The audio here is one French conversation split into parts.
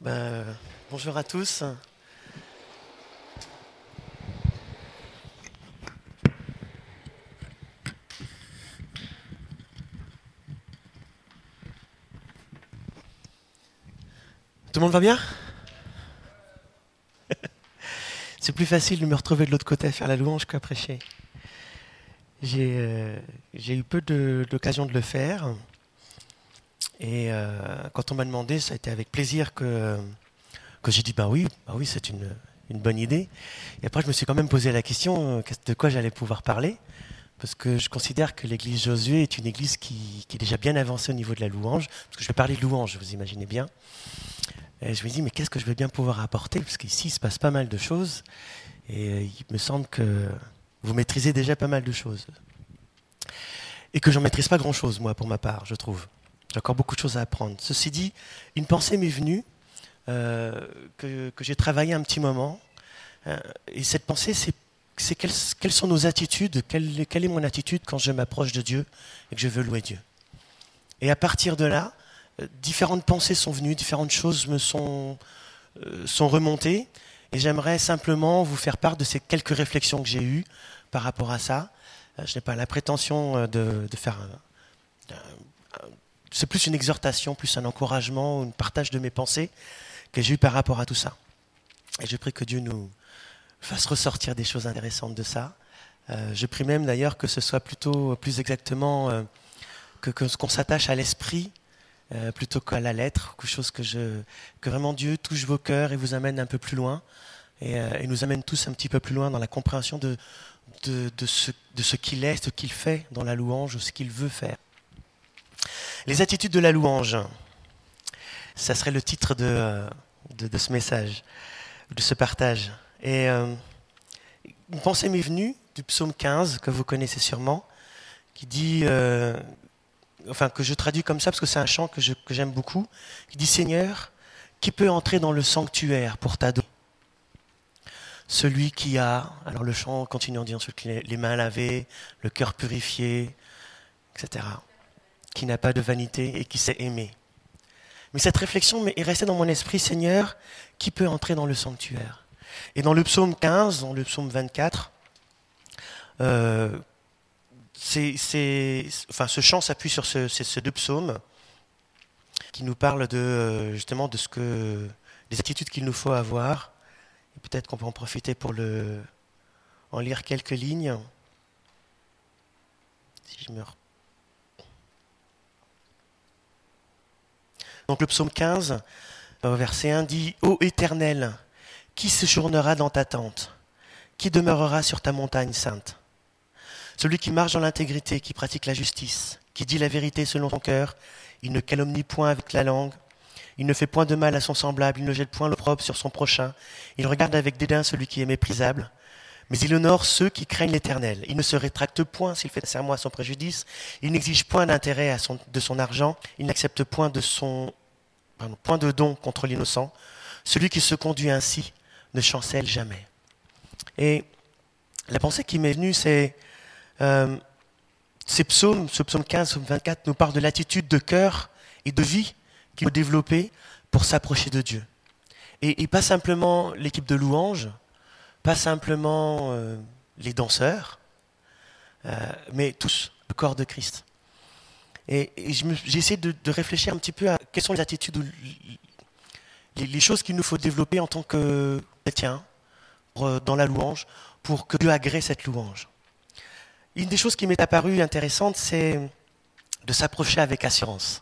Ben, bonjour à tous. Tout le monde va bien? C'est plus facile de me retrouver de l'autre côté à faire la louange qu'à prêcher. J'ai euh, j'ai eu peu d'occasion de le faire. Et euh, quand on m'a demandé, ça a été avec plaisir que, que j'ai dit bah oui, bah oui c'est une, une bonne idée. Et après, je me suis quand même posé la question euh, de quoi j'allais pouvoir parler? Parce que je considère que l'église Josué est une église qui, qui est déjà bien avancée au niveau de la louange. Parce que je vais parler de louange, vous imaginez bien. Et je me dis, mais qu'est-ce que je vais bien pouvoir apporter? Parce qu'ici, il se passe pas mal de choses. Et euh, il me semble que vous maîtrisez déjà pas mal de choses. Et que j'en maîtrise pas grand-chose, moi, pour ma part, je trouve. J'ai encore beaucoup de choses à apprendre. Ceci dit, une pensée m'est venue, euh, que, j'ai travaillé un petit moment. Euh, et cette pensée, c'est c'est quelles, sont nos attitudes, quelle, est mon attitude quand je m'approche de Dieu et que je veux louer Dieu. Et à partir de là, euh, différentes pensées sont venues, différentes choses me sont, sont remontées. Et j'aimerais simplement vous faire part de ces quelques réflexions que j'ai eues par rapport à ça. Je n'ai pas la prétention de, faire un- c'est plus une exhortation, plus un encouragement, un partage de mes pensées que j'ai eu par rapport à tout ça. Et je prie que Dieu nous fasse ressortir des choses intéressantes de ça. Euh, je prie même d'ailleurs que ce soit plutôt, plus exactement, euh, que, qu'on s'attache à l'esprit euh, plutôt qu'à la lettre, quelque chose que, vraiment Dieu touche vos cœurs et vous amène un peu plus loin, et, euh, nous amène tous un petit peu plus loin dans la compréhension de, ce, de ce qu'il est, ce qu'il fait dans la louange, ou ce qu'il veut faire. Les attitudes de la louange, ça serait le titre de, euh, ce message, de ce partage. Et euh, une pensée m'est venue du psaume 15, que vous connaissez sûrement, qui dit, euh, enfin que je traduis comme ça parce que c'est un chant que, j'aime beaucoup, qui dit Seigneur, qui peut entrer dans le sanctuaire pour t'adorer? Celui qui a, alors le chant continue en disant les mains lavées, le cœur purifié, etc qui n'a pas de vanité et qui sait aimer. Mais cette réflexion est restée dans mon esprit, Seigneur, qui peut entrer dans le sanctuaire? Et dans le psaume 15, dans le psaume 24, euh, enfin, ce chant s'appuie sur ce- ces deux psaumes qui nous parlent de, euh, justement de ce que, des attitudes qu'il nous faut avoir. Peut-être qu'on peut en profiter pour en lire quelques lignes. Si je me Donc le psaume 15, au verset 1 dit Ô Éternel, qui séjournera dans ta tente? Qui demeurera sur ta montagne sainte? Celui qui marche dans l'intégrité, qui pratique la justice, qui dit la vérité selon son cœur, il ne calomnie point avec la langue, il ne fait point de mal à son semblable, il ne jette point l'opprobre sur son prochain, il regarde avec dédain celui qui est méprisable, mais il honore ceux qui craignent l'Éternel. Il ne se rétracte point s'il fait serment à son préjudice. Il n'exige point d'intérêt de son argent. Il n'accepte point de son point de don contre l'innocent. Celui qui se conduit ainsi ne chancelle jamais. Et la pensée qui m'est venue, c'est euh, ces psaumes, ce psaume 15, psaume 24, nous parle de l'attitude de cœur et de vie qu'il faut développer pour s'approcher de Dieu. Et, et pas simplement l'équipe de louanges, pas simplement euh, les danseurs, euh, mais tous, le corps de Christ. Et, et j'ai de, réfléchir un petit peu à quelles sont les attitudes, les, choses qu'il nous faut développer en tant que chrétiens euh, dans la louange pour que Dieu agrée cette louange. Une des choses qui m'est apparue intéressante, c'est de s'approcher avec assurance.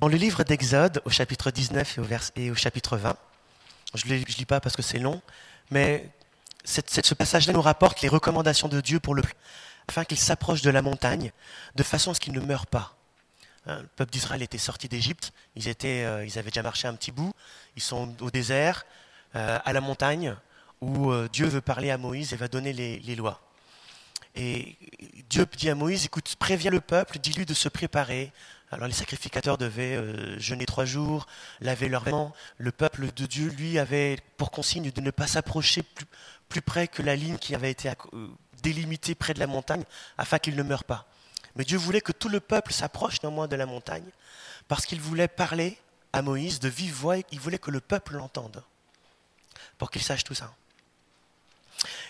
Dans le livre d'Exode, au chapitre 19 et au, et au chapitre 20, je ne lis pas parce que c'est long, mais ce passage-là nous rapporte les recommandations de Dieu pour le peuple, afin qu'il s'approche de la montagne, de façon à ce qu'il ne meure pas. Hein, Le peuple d'Israël était sorti d'Égypte, ils, euh, ils avaient déjà marché un petit bout, ils sont au désert, euh, à la montagne, où euh, Dieu veut parler à Moïse et va donner les, lois. Et Dieu dit à Moïse, écoute, préviens le peuple, dis-lui de se préparer. Alors les sacrificateurs devaient jeûner trois jours, laver leurs vêtements. Le peuple de Dieu, lui, avait pour consigne de ne pas s'approcher plus, plus près que la ligne qui avait été euh, délimitée près de la montagne, afin qu'il ne meure pas. Mais Dieu voulait que tout le peuple s'approche néanmoins de la montagne, parce qu'il voulait parler à Moïse de vive voix, il voulait que le peuple l'entende, pour qu'il sache tout ça.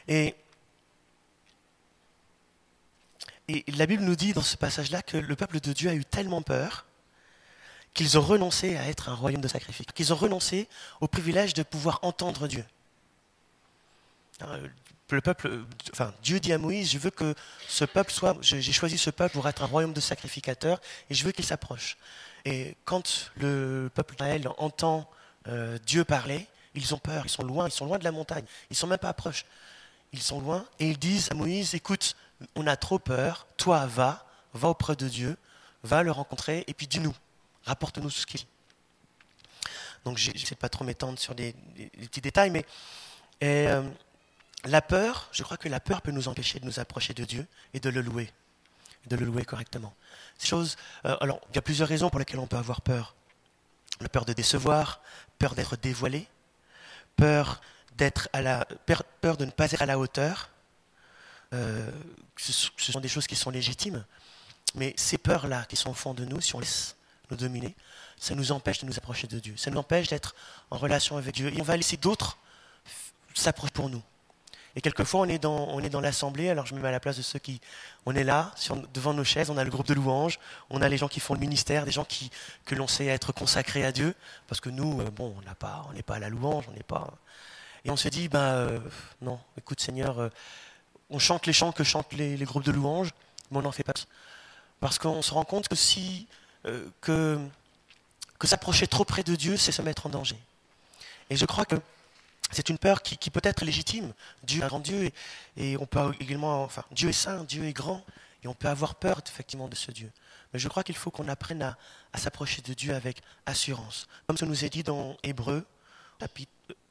Et, et la Bible nous dit dans ce passage-là que le peuple de Dieu a eu tellement peur qu'ils ont renoncé à être un royaume de sacrifice, qu'ils ont renoncé au privilège de pouvoir entendre Dieu. Le peuple, enfin, Dieu dit à Moïse, je veux que ce peuple soit, j'ai choisi ce peuple pour être un royaume de sacrificateurs et je veux qu'il s'approche. Et quand le peuple d'Israël entend euh, Dieu parler, ils ont peur, ils sont loin, ils sont loin de la montagne, ils sont même pas proches. Ils sont loin et ils disent à Moïse, écoute, on a trop peur, toi va, va auprès de Dieu, va le rencontrer et puis dis-nous. Rapporte-nous ce qu'il dit. Donc, je ne sais pas trop m'étendre sur des, petits détails, mais euh, la peur, je crois que la peur peut nous empêcher de nous approcher de Dieu et de le louer, de le louer correctement. Chose, euh, alors, il y a plusieurs raisons pour lesquelles on peut avoir peur. La peur de décevoir, peur d'être dévoilé, peur d'être à la, peur de ne pas être à la hauteur. Euh, ce, sont des choses qui sont légitimes, mais ces peurs-là qui sont au fond de nous, si on laisse nous dominer, ça nous empêche de nous approcher de Dieu. Ça nous empêche d'être en relation avec Dieu. Et on va laisser d'autres s'approcher pour nous. Et quelquefois, on est dans, l'assemblée, alors je me mets à la place de ceux qui... On est là, devant nos chaises, on a le groupe de louanges, on a les gens qui font le ministère, des gens qui, que l'on sait être consacrés à Dieu, parce que nous, euh, bon, on n'est pas, à la louange, on n'est pas... Et on se dit, ben non, écoute Seigneur, euh, on chante les chants que chantent les, groupes de louanges, mais on n'en fait pas. Parce qu'on se rend compte que si que, que s'approcher trop près de Dieu, c'est se mettre en danger. Et je crois que c'est une peur qui, peut être légitime. Dieu est grand Dieu et, on peut également, enfin, Dieu est saint, Dieu est grand et on peut avoir peur effectivement de ce Dieu. Mais je crois qu'il faut qu'on apprenne à, s'approcher de Dieu avec assurance. Comme ça nous est dit dans Hébreu,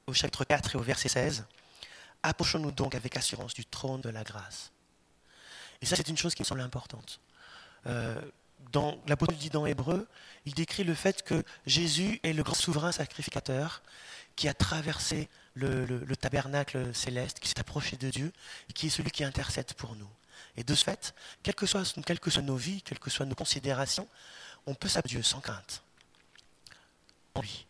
au chapitre 4 et au verset 16, approchons-nous donc avec assurance du trône de la grâce. Et ça, c'est une chose qui me semble importante. Euh, dans l'apôtre dit dans Hébreu, il décrit le fait que Jésus est le grand souverain sacrificateur qui a traversé le, tabernacle céleste, qui s'est approché de Dieu, qui est celui qui intercède pour nous. Et de ce fait, quelles que soient, nos vies, quelles que soient nos considérations, on peut s'approcher Dieu sans crainte. En lui.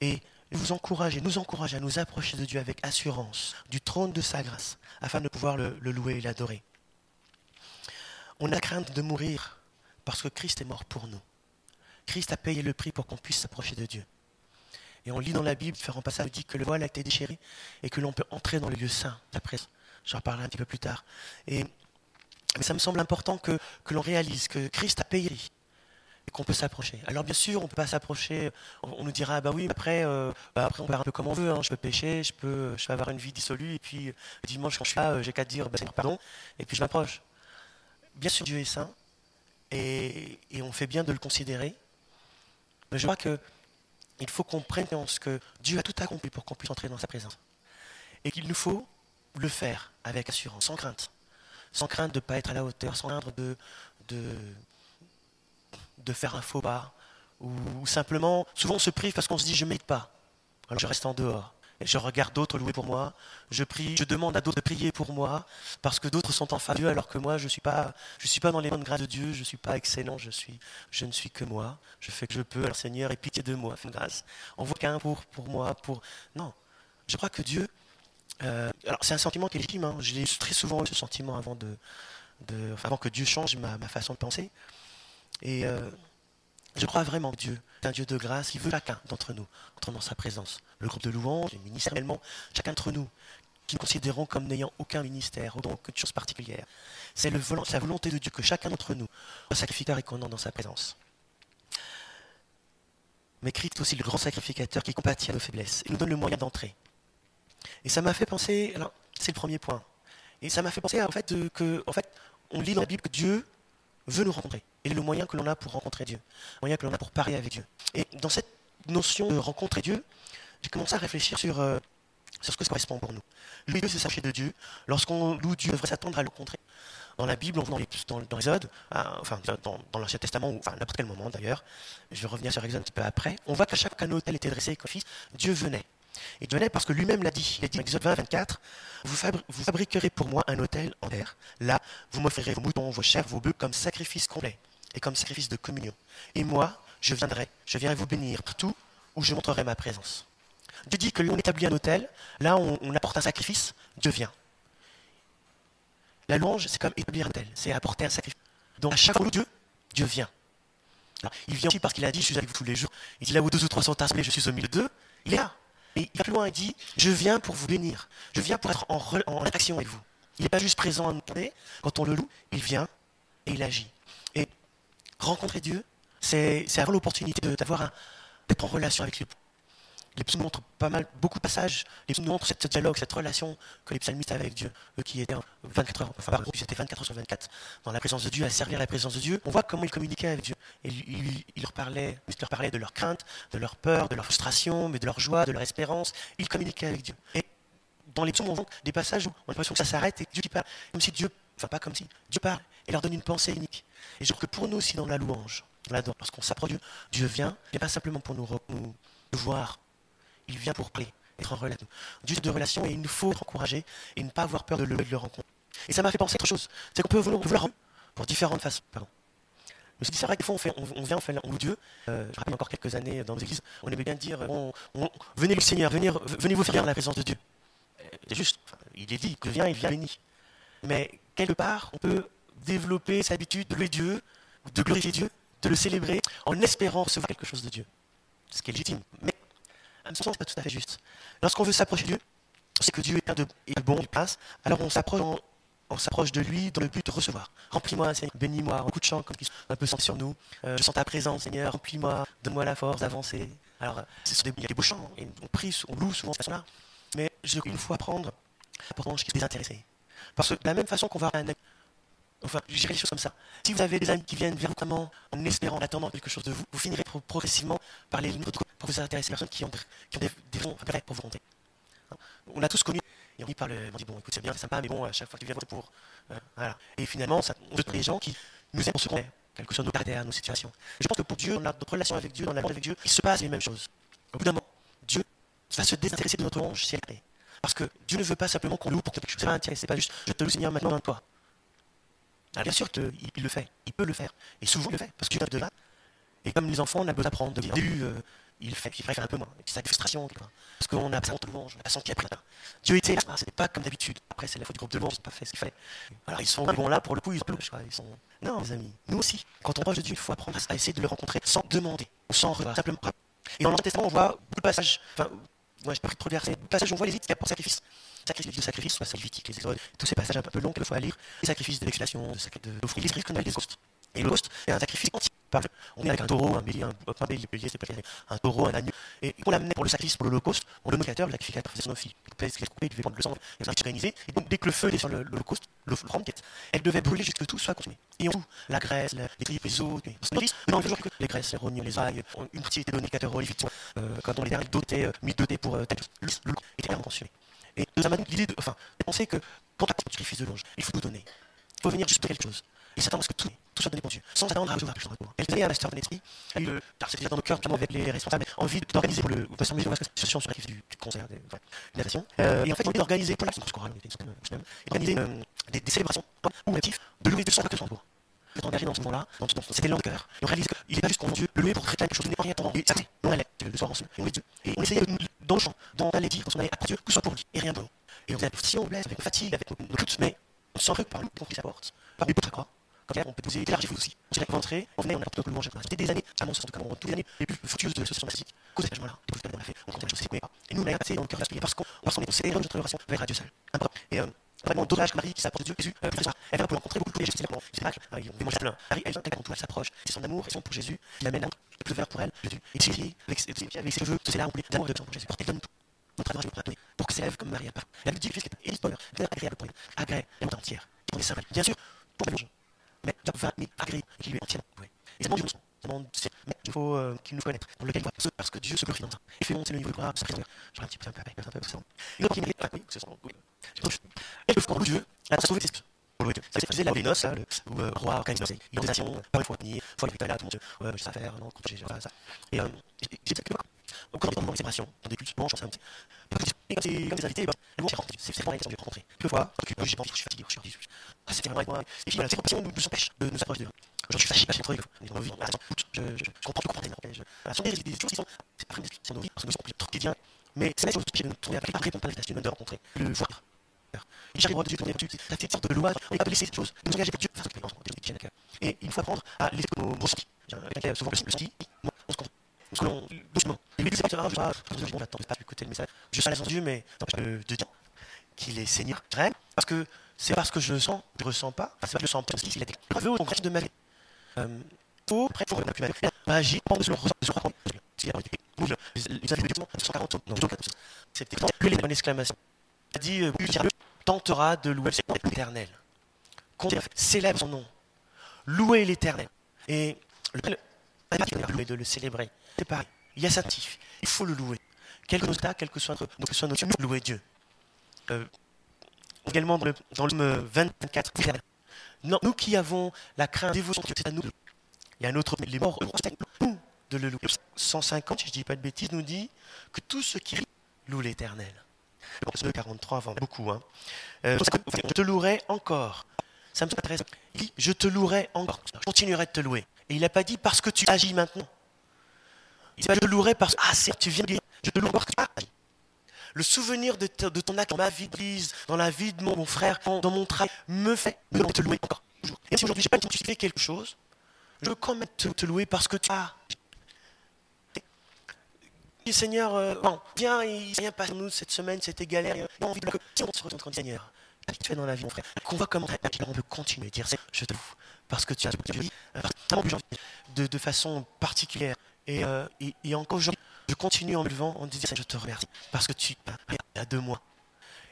Et vous encourage, nous encourage à nous approcher de Dieu avec assurance, du trône de sa grâce, afin de pouvoir le louer et l'adorer. On a crainte de mourir parce que Christ est mort pour nous. Christ a payé le prix pour qu'on puisse s'approcher de Dieu. Et on lit dans la Bible, différents passages, dit que le voile a été déchiré et que l'on peut entrer dans le lieu saint. Après, j'en reparlerai un petit peu plus tard. Et, mais ça me semble important que, que l'on réalise que Christ a payé et qu'on peut s'approcher. Alors bien sûr, on ne peut pas s'approcher, on, nous dira, bah oui, après, euh, bah après on peut faire un peu comme on veut, hein. je peux pécher, je peux, je peux avoir une vie dissolue, et puis dimanche quand je suis là, euh, j'ai qu'à dire, bah, pardon, et puis je m'approche. Bien sûr, Dieu est saint, et, on fait bien de le considérer. Mais je crois qu'il faut qu'on prenne conscience que Dieu a tout accompli pour qu'on puisse entrer dans sa présence. Et qu'il nous faut le faire avec assurance, sans crainte. Sans crainte de ne pas être à la hauteur, sans crainte de, faire un faux pas. Ou, simplement, souvent on se prive parce qu'on se dit je ne m'aide pas. Alors je reste en dehors je regarde d'autres louer pour moi. Je prie, je demande à d'autres de prier pour moi, parce que d'autres sont en de Dieu, alors que moi, je ne suis, pas, je suis pas dans les bonnes grâces de Dieu, je ne suis pas excellent, je, ne suis que moi. Je fais que je peux. Alors Seigneur, aie pitié de moi, fais grâce. Envoie qu'un pour, pour moi, pour... Non, je crois que Dieu... Euh, alors c'est un sentiment qui est légitime, hein. je l'ai très souvent eu ce sentiment avant, de, de, avant que Dieu change ma, ma façon de penser. Et... Euh, je crois vraiment que Dieu est un Dieu de grâce. Il veut chacun d'entre nous entrer dans sa présence. Le groupe de louanges, ministériellement, chacun d'entre nous qui nous considérons comme n'ayant aucun ministère ou aucune chose particulière. C'est la volonté de Dieu que chacun d'entre nous soit sacrificateur et qu'on dans sa présence. Mais Christ est aussi le grand sacrificateur qui compatit à nos faiblesses et nous donne le moyen d'entrer. Et ça m'a fait penser, alors c'est le premier point, et ça m'a fait penser en fait que, fait, on lit dans la Bible que Dieu veut nous rencontrer. Et le moyen que l'on a pour rencontrer Dieu, le moyen que l'on a pour parler avec Dieu. Et dans cette notion de rencontrer Dieu, j'ai commencé à réfléchir sur, euh, sur ce que ça correspond pour nous. Louer Dieu, c'est s'acheter de Dieu. Lorsqu'on loue Dieu, on devrait s'attendre à le rencontrer. Dans la Bible, on voit dans, dans, Exode, enfin dans, dans l'Ancien Testament, ou enfin n'importe quel moment d'ailleurs, je vais revenir sur Exode un petit peu après, on voit qu'à chaque autel était dressé avec fils, Dieu venait. Dieu venait parce que lui-même l'a dit. Il a dit, Exode 20, 24, vous, vous fabriquerez pour moi un hôtel en terre. Là, vous m'offrirez vos moutons, vos chèvres, vos bœufs comme sacrifice complet et comme sacrifice de communion. Et moi, je viendrai, je viendrai vous bénir partout où je montrerai ma présence. Dieu dit que l'on établit un hôtel, là on, on apporte un sacrifice, Dieu vient. La louange, c'est comme établir un hôtel, c'est apporter un sacrifice. Donc à chaque fois Dieu, Dieu vient. il vient aussi parce qu'il a dit, je suis avec vous tous les jours. Il dit là où deux ou trois sont assemblés, je suis au milieu d'eux. Il est là. Et il va plus loin, il dit, je viens pour vous bénir. Je viens pour être en, interaction avec vous. Il n'est pas juste présent à nous Quand on le loue, il vient et il agit. Rencontrer Dieu, c'est avoir l'opportunité d'être en relation avec lui. Les psaumes montrent pas mal, beaucoup de passages. Les psaumes montrent cette, dialogue, cette relation que les psalmistes avaient avec Dieu, eux qui étaient 24 heures, enfin, ils étaient 24 heures sur 24 dans la présence de Dieu, à servir la présence de Dieu. On voit comment ils communiquaient avec Dieu. Et il, leur parlait, il leur parlait de leur crainte, de leur peur, de leur frustration, mais de leur joie, de leur espérance. Ils communiquaient avec Dieu. Et dans les psaumes, on voit des passages où on a l'impression que ça s'arrête et Dieu qui parle, comme si Dieu, enfin pas comme si, Dieu parle et leur donne une pensée unique. Et je crois que pour nous aussi dans la louange, lorsqu'on s'approche de Dieu, Dieu vient, il n'est pas simplement pour nous, voir, il vient pour parler, être en relation. Dieu de relation et il nous faut être encouragé et ne pas avoir peur de le, rencontrer. Et ça m'a fait penser à autre chose, c'est qu'on peut vouloir, pour différentes façons. Dit, c'est vrai que des fois, on, vient, on fait on Dieu. Euh, je rappelle encore quelques années dans nos églises, on aimait bien dire, venez le Seigneur, venez, venez vous faire la présence de Dieu. C'est juste, il est dit que vient, il vient béni. Mais quelque part, on peut développer cette habitude de louer Dieu, de glorifier Dieu, de le célébrer en espérant recevoir quelque chose de Dieu. Ce qui est légitime. Mais à mon sens, ce n'est pas tout à fait juste. Lorsqu'on veut s'approcher de Dieu, on que Dieu est, de, est bon, il place, alors on s'approche on s'approche de lui dans le but de recevoir. Remplis-moi, Seigneur, bénis-moi, un coup de chant comme un peu sur nous. Euh, je sens ta présence, Seigneur, remplis-moi, donne-moi la force d'avancer. Alors, euh, il y a des beaux chants, et on prie, on loue souvent de cette façon-là. Mais je, il faut apprendre à prendre qui est désintéressé. Parce que de la même façon qu'on va un Enfin, dirais les choses comme ça. Si vous avez des amis qui viennent vers vous en espérant, en attendant quelque chose de vous, vous finirez progressivement par les pour vous intéresser aux personnes qui ont, des, des raisons vraies pour vous monter. Hein? On a tous connu, et on dit, parle, on dit bon, écoute, c'est bien, c'est sympa, mais bon, à chaque fois que tu viens pour. Euh, voilà. Et finalement, ça, on veut des gens qui nous aiment pour ce qu'on est, quel que soit nos situations. je pense que pour Dieu, dans notre relation avec Dieu, dans la avec Dieu, il se passe les mêmes choses. Au bout d'un moment, Dieu va se désintéresser de notre louange si elle est. Parce que Dieu ne veut pas simplement qu'on loue pour quelque chose. C'est pas juste, je te loue Seigneur maintenant dans toi. Alors bien sûr qu'il le fait, il peut le faire. Et souvent il le fait, parce qu'il de là. Et comme les enfants, on a besoin d'apprendre. Au début, euh, il fait, il faire un peu moins. C'est sa frustration. Parce qu'on a besoin de louange, on a besoin qu'il a pris Dieu était là, c'était pas comme d'habitude. Après, c'est la faute du groupe de louange, ils n'ont pas fait ce qu'il fallait. Alors ils sont vont là, pour le coup, ils ont Ils sont... Non, mes amis, nous aussi, quand on parle de Dieu, il faut apprendre à essayer de le rencontrer sans demander, ou sans revoir, simplement. Et dans l'Ancien Testament, on voit beaucoup de passages, enfin, moi pas pris trop de versets, de où on voit les qui apportent sacrifice. Sacrifice, de sacrifice, soit Lévitique, les exodes, tous ces passages un peu longs fois à lire, les sacrifices de l'expiation, de l'offrande, les qu'on a des hostes. Et l'host est un sacrifice entier. On est avec un taureau, un bélier, un, bélier, c'est pas un taureau, un agneau. Et on l'amenait pour le sacrifice, pour l'holocauste, on le mocateur, le sacrificateur faisait son office. Il se couper, il devait prendre le sang, il avait organisé. Et donc, dès que le feu était sur l'holocauste, l'offrande, elle devait brûler jusqu'à ce que tout soit consumé. Et on la graisse, les tripes, les os, mais on toujours que les graisses, les rognes, les ailles, une partie était donnée aux lévites, euh, quand on les derniers dotés, euh, mis dotés pour euh. Le était consumé. Et ça m'a l'idée de, penser que quand a sacrifice de louange, il faut tout donner. Il faut venir juste pour quelque chose. Et s'attendre à ce que tout, tout soit donné pour Dieu, sans attendre à recevoir plus de retour. Elle faisait un master de l'esprit, elle a eu, c'était déjà dans nos cœurs, notamment avec les responsables, envie d'organiser pour le, de façon une association sur la du, du concert, de, enfin, une. Euh, et en fait, envie d'organiser pour la chorale, organiser euh, des, des célébrations ou motifs de louer Dieu sans que ce soit D'être engagé dans ce moment-là, c'était l'élan de cœur. Et on réalise qu'il n'est pas juste pour Dieu, le louer pour réclamer quelque chose, il n'est pas rien attendant. Et ça, on allait le soir ensemble, et on Dieu. Et on essayait dans le champ, dans la dire, quand on allait à Dieu, que ce soit pour lui, et rien pour nous. Et on faisait si on blesse, avec nos fatigues, avec nos, doutes, mais on se sent par lui, pour qu'il s'apporte. Par lui, pour sa Comme on peut poser élargir vous aussi. On dirait qu'on rentrait, on venait, on apporte notre louange. C'était des années, à mon sens, en tout cas, toutes les années les plus fructueuses de l'association monastique, cause de là des choses qu'on a fait, on comptait la chose, c'est pas. Et nous, on a passé dans le cœur de parce qu'on est dans notre relation vers Dieu seul. Et euh, vraiment, dosage que Marie qui s'apporte de Dieu, Jésus, euh, plus elle vient pour rencontrer beaucoup de Jésus, c'est c'est miracles, on vient manger plein. Marie, elle vient quand tout, elle s'approche, c'est son amour et son pour Jésus, il amène un peu vers pour elle, Jésus. Et ici, avec ses cheveux, c'est là, on voulait d'amour de pour Jésus, porter donne tout. Notre me prends pour que s'élève comme Marie a pas. Elle lui dit chose qui est bien agréable pour lui, agréable, la monde entière, qui prend des symboles. Bien sûr, pour la mais Job va mais agréer qui lui entièrement voué. Et ça demande. Ça il faut euh, qu'il nous connaisse, dans lequel il parce que Dieu se glorifie dans ça. Et fait monter le niveau de gloire, ça fait J'aurais un petit peu un peu un peu ça. Et il oui, ça. Dieu, ça. Ça là, le ou, euh, l'organisation, par une fois tout le ouais, je sais faire, non, j'ai ça. Et euh, j'ai dit que est dans dans des cultes, quand c'est comme des invités, c'est pas fois, que j'ai pas envie, je suis fatigué, je suis. C'était vraiment avec moi. Et puis voilà, ces compétitions nous, nous de nous approcher de Je suis fâché, fâché contre eux. On est dans on je, je, je comprends, je comprends, je, voilà, ce des, choses qui sont, c'est pas sont nos vies, sont trop quotidiens, mais c'est la chose qui est de nous après, après, répondre à l'invitation de rencontrer, le voir. Il j'arrive à Dieu, tourner là-dessus, la petite sorte de louage, on pas blessé cette chose, nous engager avec Dieu, faire que nous à. Et il faut apprendre à. Quelqu'un souvent on se. Nous scrollons doucement. Et lui, c'est pas grave, je pas écouter le message. Je la Dieu, mais de dire qu'il est Seigneur. Que c'est parce que je le sens, je ne ressens pas. c'est pas que je le sens, parce qu'il a gravé au de ma vie. Euh, faut, faut sur le ressent, je crois. Les avis de 140, non, c'était que les bonnes exclamations. Il dit, euh, tentera de louer l'éternel. Célèbre son nom. Louer l'éternel. Et le de le célébrer. C'est pareil. Il y a sanctif. Il faut le louer. Quel que soit, quel que notre, que soit notre louer Dieu. Euh, également dans le, dans le 24, non, nous qui avons la crainte, dévotion, c'est à nous. Il y a un autre, les morts, nous de le louer. 150, si je ne dis pas de bêtises, nous dit que tout ce qui loue l'éternel. Le 43 avant beaucoup. Hein. Euh, je te louerai encore. Ça me intéresse. Il dit, je te louerai encore. Je continuerai de te louer. Et il n'a pas dit parce que tu agis maintenant. Il dit, je te louerai parce que, ah, tu viens de dire, je te louerai parce que tu agis. Le souvenir de, ton acte dans ma vie d'église, dans la vie de mon, frère, dans mon travail, me fait me te louer encore. Et si aujourd'hui je n'ai pas tu fais quelque chose, je veux quand même te, louer parce que tu as. Et Seigneur, euh, bon, viens, il rien passe nous cette semaine, c'était galère. Il a envie de que si on se retrouve Seigneur, tu fais dans la vie, mon frère, qu'on voit comment on peut continuer à dire, je te loue, parce que tu as de, de façon particulière. Et, euh, et, encore aujourd'hui, je continue en me levant en disant Je te remercie parce que tu y a deux mois.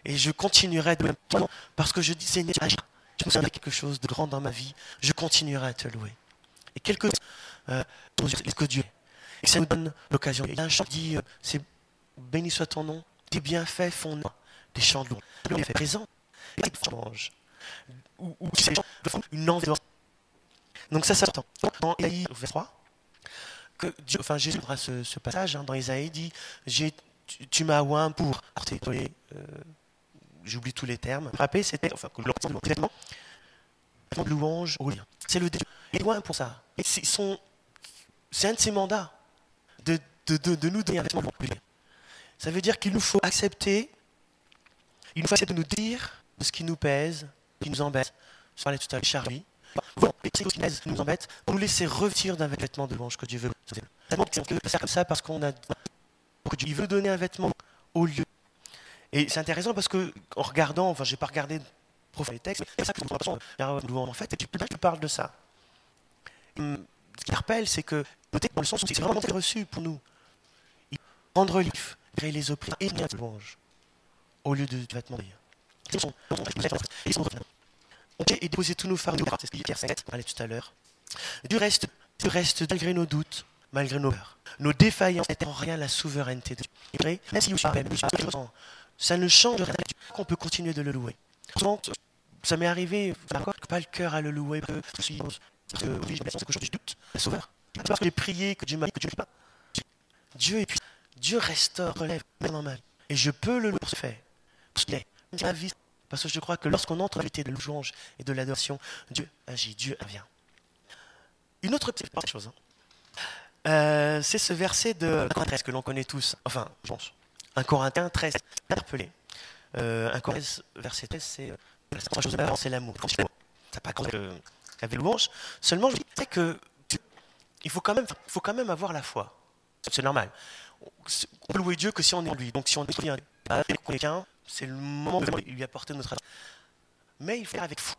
Et je continuerai de même temps parce que je dis Seigneur, tu me souviens quelque chose de grand dans ma vie. Je continuerai à te louer. Et quelque chose euh, que Dieu Et ça nous donne l'occasion. Il y a un chant qui dit euh, c'est Béni soit ton nom, tes bienfaits font des chants de louange. Fait présent. Et c'est Ou, ou c'est une envie donc ça, ça Dans Isaïe 23, que Dieu, enfin Jésus aura ce, ce passage hein, dans Isaïe dit tu, m'as oint pour euh, j'oublie tous les termes. Rappelez, c'était enfin complètement louange au lien. C'est le Dieu. Il loin pour ça. C'est un de ses mandats de, de, de, de nous donner un vêtement Ça veut dire qu'il nous faut accepter, il nous faut accepter de nous dire de ce qui nous pèse, qui nous embête. Je parlais tout à l'heure, Charlie. Les nous embêtent, pour nous laisser revêtir d'un vêtement de louange que Dieu veut. C'est comme ça parce qu'on a il veut donner un vêtement au lieu. Et c'est intéressant parce que en regardant, enfin, j'ai pas regardé les textes, mais c'est ça que en fait, tu, parles de ça. Hum, ce qui rappelle, c'est que peut-être dans le sens où c'est vraiment reçu pour nous. Rendre livre, créer les opprimes et de louange au lieu de, vêtements d'ailleurs. Ils sont et déposer tous nos fardeaux, c'est ce que Pierre 7 parlait tout à l'heure. Du reste, du reste, malgré nos doutes, malgré nos peurs, nos défaillances, n'étaient en rien la souveraineté de Dieu. Même si ça ne change rien, qu'on peut continuer de le louer? Ça m'est arrivé, d'accord, pas le cœur à le louer, parce que, oui, je me sens que je doute, le sauveur. Parce que j'ai prié que Dieu m'a dit que Dieu ne pas. Dieu est puissant. Dieu restaure, relève, même en mal. Et je peux le louer pour ce fait. Parce qu'il est. Ma vie, parce que je crois que lorsqu'on entre dans la de louange et de l'adoration, Dieu agit, Dieu vient. Une autre petite chose, hein. euh, c'est ce verset de 13 que l'on connaît tous. Enfin, je pense. Un Corinthien 13, interpellé. Euh, un Corinthien, verset 13, c'est la chose c'est l'amour. Ça pas quand euh, avait louange. Seulement, je dis que il faut quand même, avoir la foi. C'est normal. On peut louer Dieu que si on est en lui. Donc si on est un quelqu'un, c'est le moment de lui apporter notre aide. Mais il faut faire avec foi.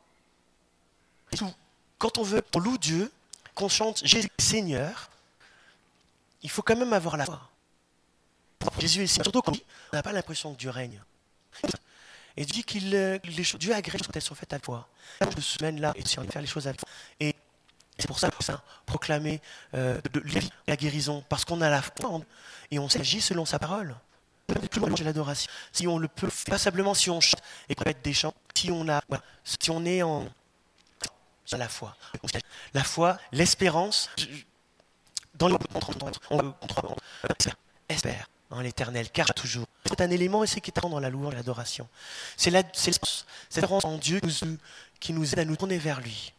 Quand on veut, on loue Dieu, qu'on chante Jésus Seigneur, il faut quand même avoir la foi. Jésus est Seigneur. Surtout quand on n'a pas l'impression que Dieu règne. Et dit qu'il euh, Dieu agrée quand elles sont faites à foi. Cette semaine-là, et si on faire les choses à. Et c'est pour ça que ça proclamer euh, la guérison, parce qu'on a la foi et on s'agit selon sa parole plus loin l'adoration. Si on le peut, pas simplement si on chante et qu'on des chants, si on a, si on est en la foi, la foi, l'espérance, dans le on, espère en l'éternel, car toujours. C'est un élément et qui est dans la louange et l'adoration. C'est la, c'est l'espérance en Dieu qui nous, aide à nous tourner vers lui.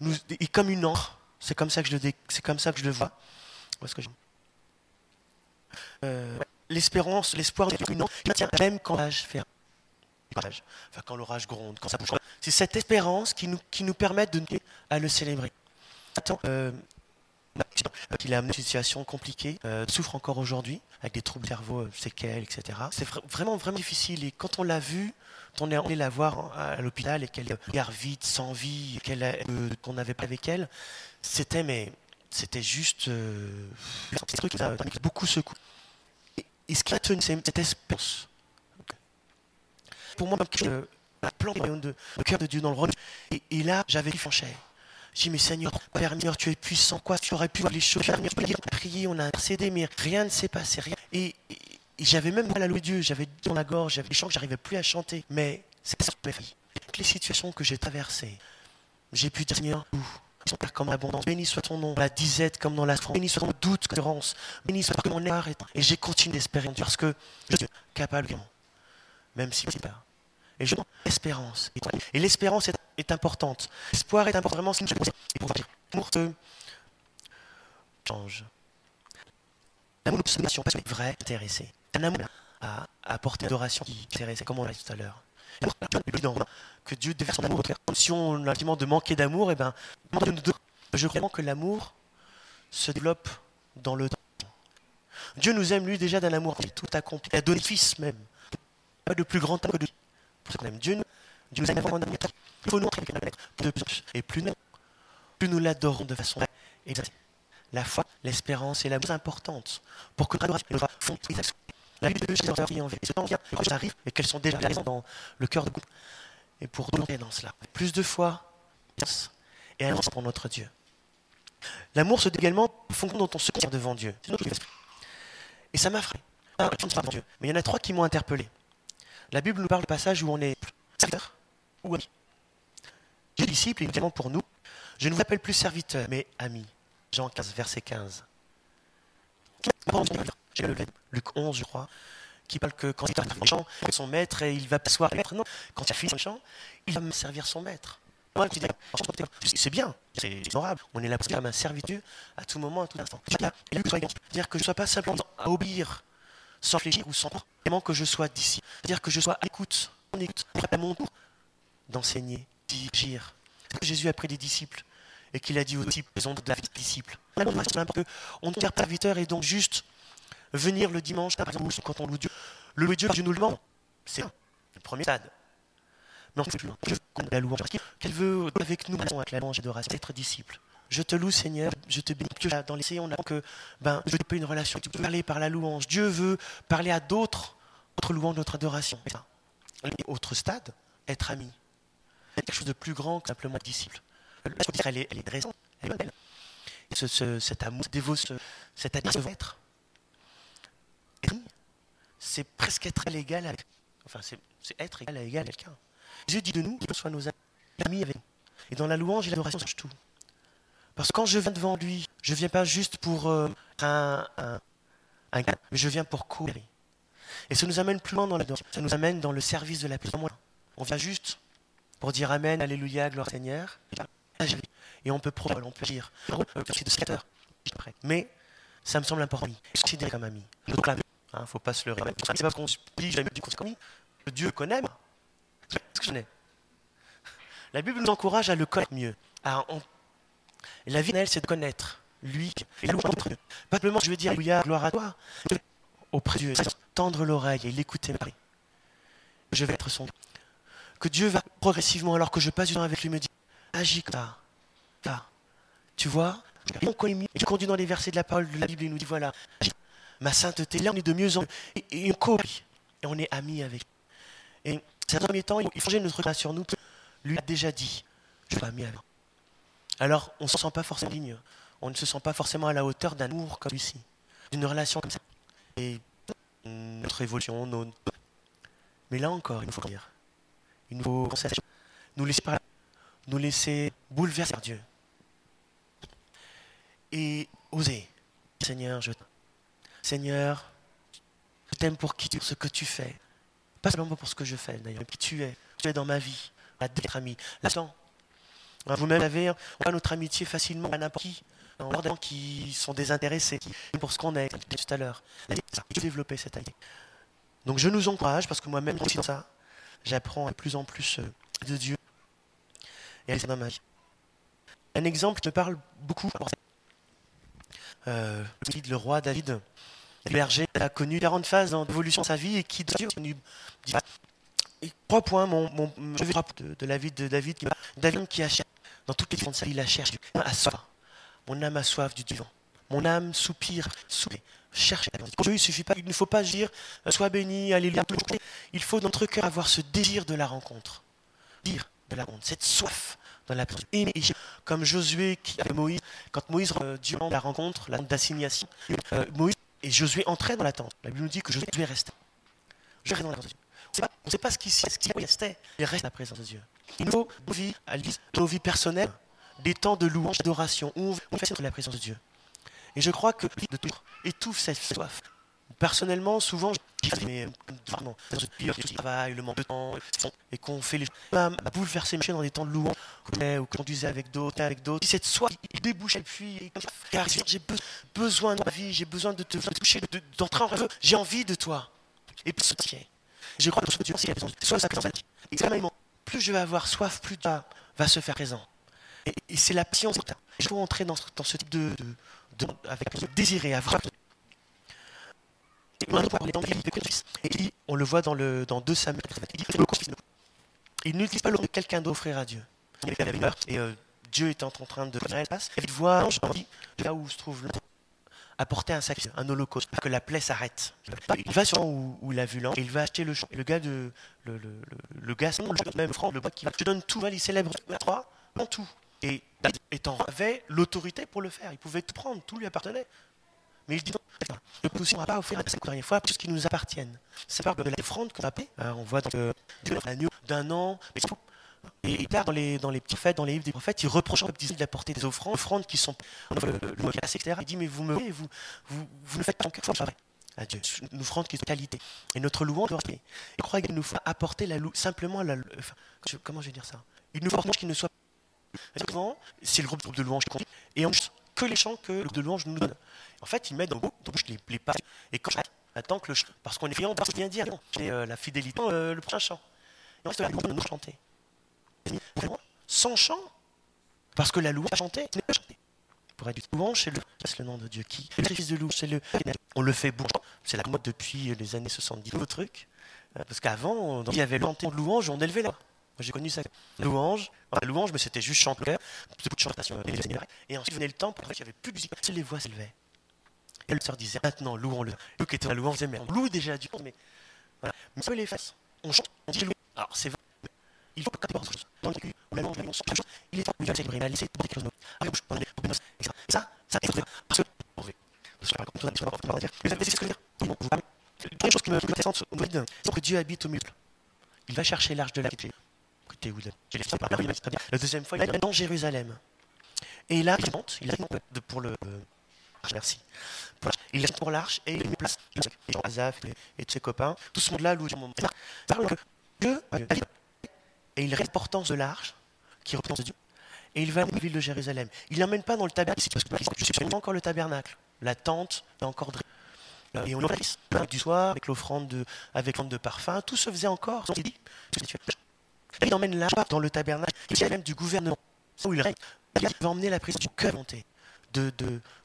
Nous, et comme une encre, c'est comme ça que je le, c'est comme ça que je le vois. Où est-ce que je... Euh, l'espérance, l'espoir encre qui tient même quand l'âge fait enfin quand l'orage gronde, quand ça bouge. C'est cette espérance qui nous, qui nous permet de à le célébrer. Attends, euh, il a amené une situation compliquée, euh, souffre encore aujourd'hui, avec des troubles cerveau, euh, séquelles, etc. C'est vraiment, vraiment difficile. Et quand on l'a vu, on est allé la voir à l'hôpital et qu'elle regarde vite, sans vie, qu'on n'avait pas avec elle, c'était mais c'était juste euh, ce truc qui a beaucoup secoué. Et, ce qui a tenu, c'est cette espérance? Pour moi, la plante de, le cœur de Dieu dans le rôle. Et, là, j'avais dit Fancher. J'ai dit, mais Seigneur, Père, tu es puissant, quoi, tu aurais pu voir les choses, tu as prié, on a intercédé, mais rien ne s'est passé, rien. Et, j'avais même mal à louer Dieu, j'avais dans la gorge, j'avais des chants que j'arrivais plus à chanter. Mais c'est ça mes Toutes les situations que j'ai traversées, j'ai pu dire, Seigneur, son Comme abondance. Béni soit ton nom, la disette comme dans la France. Béni soit ton doute, concurrence. Béni soit mon arrête. Et j'ai continué d'espérer parce que je suis capable, même si c'est pas. Et je l'espérance. Et l'espérance est, importante. L'espoir est important. Vraiment, c'est Et pour dire, l'amour te change. L'amour de nation, pas vrai, intéressé. Un amour à apporter l'adoration qui intéressait, comme on l'a dit tout à l'heure. Que Dieu déverse son amour. Si on a le de manquer d'amour, et eh ben, je crois que l'amour se développe dans le temps. Dieu nous aime, lui, déjà d'un amour tout accompli. Il a donné fils même. Pas de plus grand amour que de pour qu'on aime Dieu, Dieu nous aime avant Il faut nous montrer de plus et plus nous, plus nous l'adorons de façon exacte. La foi, l'espérance et la plus importante pour que nous font la vie de Dieu qui en vient, quand arrive et qu'elles sont déjà présentes dans le cœur de couple. Et pour nous dans cela, plus de foi et alliance pour notre Dieu. L'amour se dit également fonction dont on se devant Dieu. Et ça m'a frappé. Mais il y en a trois qui m'ont interpellé. La Bible nous parle du passage où on est serviteur ou ami. J'ai disciple, évidemment pour nous. Je ne vous appelle plus serviteur, mais ami. Jean 15, verset 15. Luc 11, je crois, qui parle que quand il a champ, son maître, et il va s'asseoir maître. Non, quand il a fini son champ, il va servir son maître. C'est bien, c'est honorable. On est là pour comme un serviteur à tout moment, à tout instant. C'est-à-dire que je ne sois pas simplement à obéir sans réfléchir ou sans vraiment que je sois d'ici. C'est-à-dire que je sois à l'écoute, en écoute, prêt à mon tour d'enseigner, d'agir. Jésus a pris des disciples et qu'il a dit aux disciples, ils ont de la vie de disciples. On ne perd pas et donc juste venir le dimanche, par exemple, quand on loue Dieu. Le louer Dieu, je nous le demande. C'est le premier stade. Mais on fait plus loin. Veux la louange. Qu'elle veut avec nous, avec la louange et être disciple. Je te loue, Seigneur, je te bénis. Que dans l'essai, on a que ben, je peux une relation. Tu peux parler par la louange. Dieu veut parler à d'autres, d'autres louanges, notre adoration. Autre stade, être ami. Quelque chose de plus grand que simplement disciple. Elle est, elle est elle est belle. Ce, ce, cet amour, dévotion, cet amour être. C'est presque être égal. Enfin, c'est être égal à égal quelqu'un. Dieu dit de nous qu'il soit nos amis avec nous. Et dans la louange et l'adoration, c'est tout. Parce que quand je viens devant lui, je ne viens pas juste pour euh, un, un, un, mais je viens pour courir. Et ça nous amène plus loin dans la ça nous amène dans le service de la paix. On vient juste pour dire Amen, Alléluia, gloire Seigneur. Et on peut prendre, on peut de Mais ça me semble important. Considérer comme ami. Là, il ne faut pas se le répéter. C'est pas qu'on se dit, j'aime du comme Dieu connaît, ce que je connais. La Bible nous encourage à le connaître mieux, à la vie, elle, c'est de connaître lui et louer Pas simplement, je veux dire, Alléluia, gloire à toi. Auprès de Dieu, tendre l'oreille et l'écouter Je vais être son. Que Dieu va progressivement, alors que je passe du temps avec lui, me dire Agis comme ça. Tu vois on connaît Il conduit dans les versets de la parole de la Bible et nous dit voilà, ma sainteté, là on est de mieux en mieux. Et, on copie. Et on est amis avec lui. Et c'est un premier temps, il faut changer notre sur nous. Lui a déjà dit Je suis ami avec alors on ne se sent pas forcément digne. On ne se sent pas forcément à la hauteur d'un amour comme celui-ci, d'une relation comme ça. Et notre évolution, nos... mais là encore, il nous faut dire. Il nous faut nous laisser par nous laisser bouleverser Dieu. Et oser. Seigneur, je Seigneur, je t'aime pour qui ce que tu fais. Pas seulement pour ce que je fais, d'ailleurs, mais qui tu es. Tu es dans ma vie, à d'être ami. L'instant, vous-même savez, on voit notre amitié facilement à n'importe qui. En des gens qui sont désintéressés pour ce qu'on est, tout à l'heure. Il développer cette amitié. Donc je nous encourage, parce que moi-même, dans ça, j'apprends de plus en plus euh, de Dieu et à dans ma vie. Un exemple qui me parle beaucoup, euh, le roi David, berger, a connu 40 phases d'évolution de sa vie et qui connu trois points, mon, mon, je vais de, de la vie de David, David qui a cherché, dans toutes les de sa vie, il a cherché, soif. Mon âme a soif du divin. Mon âme soupire, soupire, cherche. Dieu, il suffit pas, il ne faut pas dire, euh, sois béni, alléluia. Il faut dans notre cœur avoir ce désir de la rencontre. Dire de la rencontre, cette soif dans la et comme Josué qui avait Moïse, quand Moïse, euh, durant la rencontre, la d'assignation, euh, Moïse et Josué entraient dans la tente. La Bible nous dit que Josué restait. Reste dans la Dieu. On ne sait pas ce qui restait, il reste la présence de Dieu. Il nous faut nos vies, nos vies personnelles, des temps de louange, d'adoration, où on fait la présence de Dieu. Et je crois que de tout étouffe cette soif. Personnellement, souvent, mais le travail, le manque de temps, et qu'on fait les choses bouleverser mes dans des temps de louange, ou qu'on conduisait avec d'autres, avec d'autres. Cette soif, il débouche, et puis, car j'ai besoin de ma vie, j'ai besoin de te toucher, d'entrer en rêve, j'ai envie de toi. Et puis, je crois que plus je vais avoir soif, plus Dieu va se faire présent. Et, c'est la patience. Je dois entrer dans, ce type de avec désirer, avoir et on le voit dans, le, dans 2 Samuel. Il n'utilise pas le nom de quelqu'un d'offrir à Dieu. Et euh, Dieu est en train de passe. Et il voit là où se trouve l'ange apporter un sacrifice, un holocauste, que la plaie s'arrête. Il va sur où, où il a vu et il va acheter le champ. Le gars de le, le, le, gars, même franc, le bois qui va, je donne tout, il célèbre trois, non tout. Et étant avait l'autorité pour le faire. Il pouvait tout prendre, tout lui appartenait. Mais il dit non, ne pouvons pas offrir à cette dernière fois tout ce qui nous appartienne. Ça parle de l'offrande qu'on a payée. Hein, on voit que l'agneau d'un an, mais c'est Et il dans les, dans les dans les livres des prophètes, il reproche aux disciples d'apporter des offrandes, offrandes qui sont le, le, le. Il dit, mais vous me vous, vous, vous ne faites pas en cœur vrai à Dieu. Une offrande qui est de qualité. Et notre louange doit Et crois qu'il nous faut apporter la simplement la. Enfin, comment je vais dire ça? Il faut apporter qu'il ne soit. C'est le groupe de louange qui compte. Et plus, que les chants que le groupe de louange nous donne. En fait, il met dans le bouche les, les. Et quand j'attends que le chant, parce qu'on est friand, parce bien dire, j'ai euh, la fidélité, euh, le prochain chant. Et on reste là, nous chanter. Sans chant, parce que la louange a chanté, ce n'est pas chanté. Pour être du louange, c'est le, le nom de Dieu qui. Le sacrifice de louange, c'est le. On le fait beaucoup. C'est la mode depuis les années 70. Le truc. Euh, parce qu'avant, il y avait le de louange, on élevait là. Moi, j'ai connu ça. Louange, enfin, louange, mais c'était juste chanter, beaucoup de chantation. Et ensuite venait le temps pour qu'il n'y avait plus de musique. Les voix s'élevaient. Et le sœur disait, maintenant, louons-le. Étaient dans la louange mais on loue déjà mais voilà. Mais les fesses. On chante, on dit louer. Alors, c'est vrai. Il faut que tu dans le cul, ou la il est temps, laissé. Ah, etc. Et ça, ça est. Parce que. Parce que, va dire. Mais c'est ce que je veux dire. Vous. La première chose qui me c'est que Dieu habite au milieu. Il va chercher l'arche de la Écoutez, vous j'ai les par très bien. La deuxième fois, il est dans Jérusalem. Et là, il monte, il. Merci. Il reste pour l'arche et il met place. Azaf et, de ses copains, tout ce monde-là loue mon parle que Dieu et il reste l'importance de l'arche qui représente Dieu. Et il va dans la ville de Jérusalem. Il n'emmène pas dans le tabernacle, parce que je encore le tabernacle. La tente est encore et on l'offre du soir avec l'offrande de, avec de parfum. Tout se faisait encore. Il emmène là dans le tabernacle, y a même du gouvernement. où il. Il va emmener la présence du cœur de,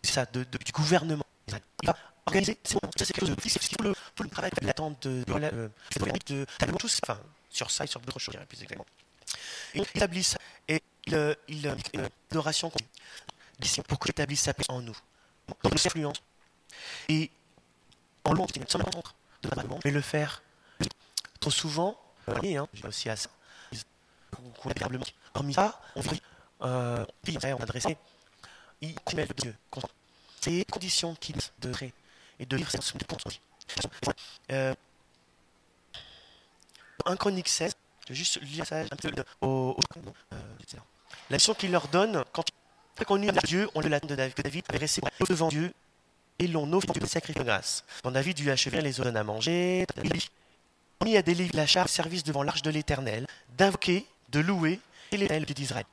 ça, de, du gouvernement. Il va organiser, c'est quelque chose tout le, travail, l'attente de, de, euh, de, enfin, sur ça et sur d'autres choses, plus exactement. Et il établit ça, et il, euh, il, euh, une adoration pour sa en nous, dans nos. Et en la rencontre de mais le faire trop souvent, euh, hein, ça, ça, on vit, euh, on adressé, il met le Dieu, c'est les conditions qu'il de créer et de vivre cette. Euh, 1 Chronique 16, je vais juste lire ça un peu au, au euh, la mission qu'il leur donne quand unit à Dieu, on le la de David, que David avait resté devant Dieu et l'on offre des sacrifices de grâce. Quand David lui achevait les ordonne à manger, il mis à délivrer la charge service devant l'arche de l'Éternel, d'invoquer, de louer et l'Éternel d'Israël.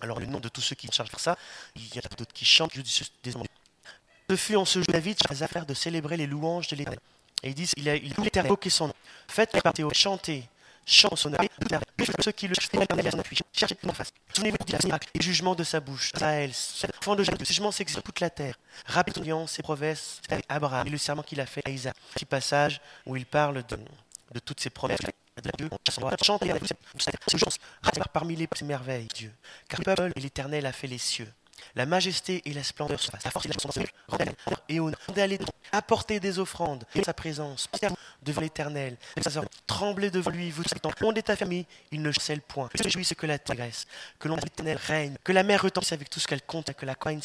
Alors le nom de tous ceux qui chargent faire ça, il y a d'autres qui chantent, qui disent Ce fut en ce jour David les affaires de célébrer les louanges de l'Éternel. Et ils disent, il a, il a évoqué son nom. Faites la partie chanter, chant son nom, ceux qui le cherchez en face. Souvenez-vous du miracle et jugement de sa bouche. Israël, enfant de Jacob, jugement s'exerce toute la terre. Rapide alliance et promesses avec Abraham et le serment qu'il a fait à Isaac. Petit passage où il parle de, de toutes ses promesses de avec parmi les merveilles, Dieu. Car le peuple et l'Éternel a fait les cieux. La majesté et la splendeur sont la force et la puissance et honneur. Des offrandes et sa présence devant l'Éternel. Tremblez devant lui, vous le monde est affermi, il ne scelle point. ce que la terre que l'Éternel règne, que la mer retentisse avec tout ce qu'elle compte, que la coigne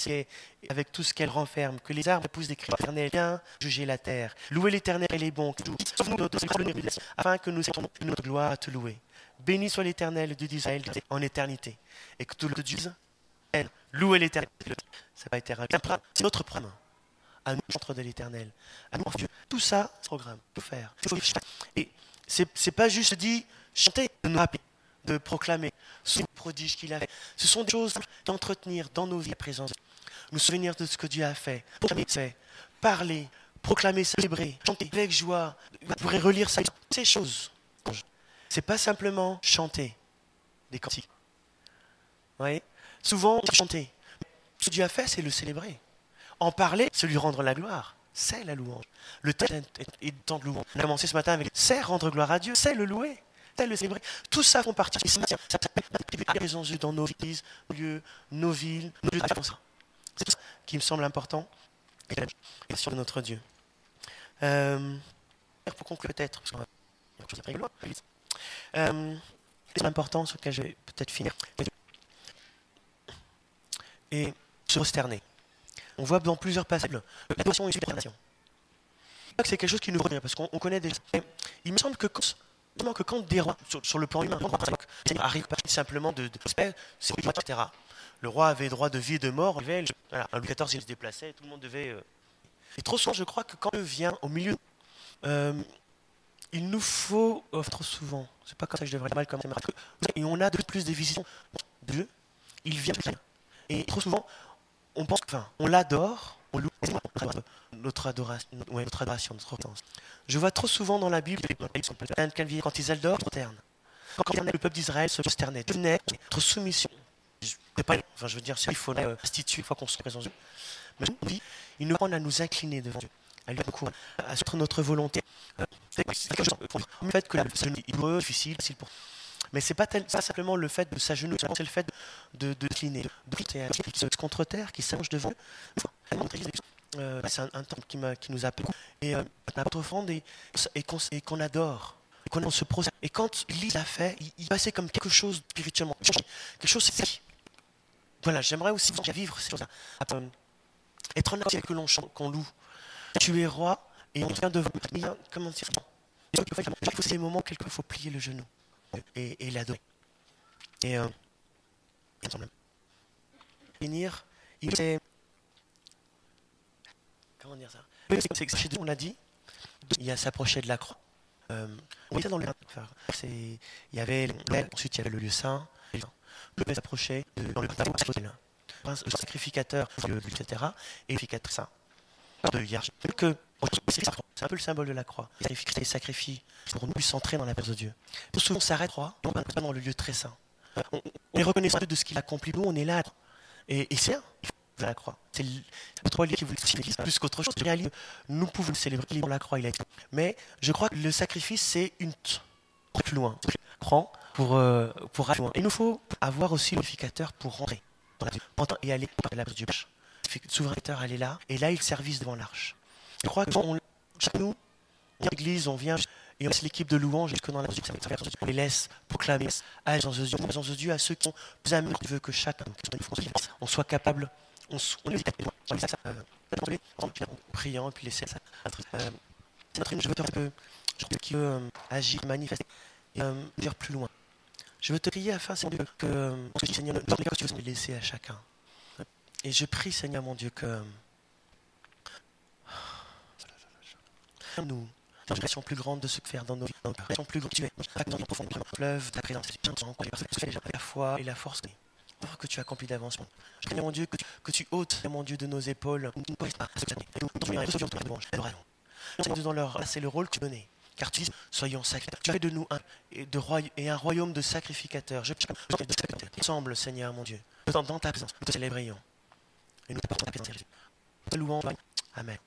avec tout ce qu'elle renferme, que les arbres poussent des cris. L'Éternel vient juger la terre. Louez l'Éternel et les bons, afin que nous ayons notre gloire à te louer. Béni soit l'Éternel Dieu d'Israël en éternité. Et que tout le Dieu louez l'Éternel. Ça va être C'est notre programme. À nous, centre de l'Éternel. À nous, Dieu. Tout ça, ce programme, tout faire. Et c'est, c'est pas juste dit chanter, de rappeler, de proclamer ce prodige qu'il a fait. Ce sont des choses d'entretenir dans nos vies la présence. Nous souvenir de ce que Dieu a fait. Proclamer, parler, proclamer, célébrer, chanter avec joie. Vous pourrez relire ça. Ces choses. C'est pas simplement chanter des cantiques. Vous voyez? Souvent, chanter. Ce que Dieu a fait, c'est le célébrer. En parler, c'est lui rendre la gloire. C'est la louange. Le temps est temps de louange. On a commencé ce matin avec c'est rendre gloire à Dieu, c'est le louer, c'est le célébrer. Tout ça font partie. Ça s'appelle les enjeux dans nos églises, nos lieux, nos villes, nos lieux de C'est tout ça qui me semble important et sur notre Dieu. Euh, pour conclure peut-être, parce qu'on va euh, c'est important sur lequel je vais peut-être finir et se resterner. On voit dans plusieurs passages l'adoration et supernation. C'est quelque chose qui nous revient parce qu'on connaît déjà. Il me semble que quand, que des rois, sur, le plan humain, arrive pas simplement de, de c'est etc. Le roi avait droit de vie et de mort. Voilà, un Louis XIV, il se déplaçait, tout le monde devait. Euh, et trop souvent, je crois que quand Dieu vient au milieu, euh, il nous faut. Oh, trop souvent, c'est pas comme ça que je devrais mal commencer, et on a de plus des visions de Dieu. Il vient. Et trop souvent, on pense, enfin, on l'adore, on loue notre adoration, notre adoration, notre. Je vois trop souvent dans la Bible, quand ils adorent, terne. Quand le peuple d'Israël se prosternait, devenait notre soumission. Pas, enfin, je veux dire, il faut l'instituer une fois qu'on se présente. Mais il nous rend à nous incliner devant Dieu, à lui à soumettre notre volonté. C'est le fait que c'est difficile, facile pour mais ce n'est pas, simplement le fait de s'agenouiller, c'est le fait de, de cliner, de se contre terre, qui s'allonge devant euh, c'est un, temps qui, qui, nous appelle et euh, profonde et, et qu'on adore, qu'on se procède. Et quand il l'a fait, il, passait comme quelque chose spirituellement, quelque chose c'est Voilà, j'aimerais aussi vivre ces choses-là. Euh, être en avec que l'on qu'on loue. Tu es roi et on vient devant. Comment dire? Il faut ces moments quelquefois il faut plier le genou et, et l'adorer. Et euh, finir, il sait. Comment dire ça? C'est on l'a dit, il y a s'approcher de la croix. Euh, on était dans le il y avait ensuite il y avait le lieu saint, le s'approchait dans le le sacrificateur, etc. et le saint de vierge. Que c'est un peu le symbole de la croix. Il sacrifie pour nous puissions entrer dans la présence de Dieu. Pour souvent, on s'arrête croix on pas dans le lieu très saint. On, est reconnaissant de ce qu'il a accompli. Nous, on est là. Et, et c'est la croix. C'est le trois qui vous plus qu'autre chose. Nous pouvons célébrer la croix. Il a. Mais je crois que le sacrifice, c'est une plus loin. Prend pour, euh, pour aller loin. Il nous faut avoir aussi l'unificateur pour rentrer dans la et aller par la du le souverain est là, et là, il service devant l'arche. Je crois que on, chaque nous, on l'église, on vient et on laisse l'équipe de louange jusque dans la on les laisse proclamer à de Dieu, de Dieu à ceux qui sont plus amis, veut que chacun, on soit capable, on, ça, euh, en priant et puis laisser ça. Je veux te que qui veut euh, agir, manifester et euh, dire plus loin. Je veux te prier afin, Seigneur, que, Seigneur, que tu veux laisser à chacun. Et je prie, Seigneur mon Dieu, que nous. Une passion plus grande de ce que faire dans nos vies, dans nos passions plus grande que tu es, dans nos profondes fleuve, ta présence, la foi et la force que tu accomplis d'avance. Je prie, mon Dieu, que tu, que tu ôtes, mon Dieu, de nos épaules, dans leur, c'est le rôle que tu donnais. Car tu dis, soyons sacrificateurs. Tu fais de nous un, et, de roi, et un royaume de sacrificateurs. Je prie, ensemble, Seigneur, mon Dieu, dans ta présence, nous te célébrions. Et nous t'apportons ta présence, Jésus. Te louons. Amen.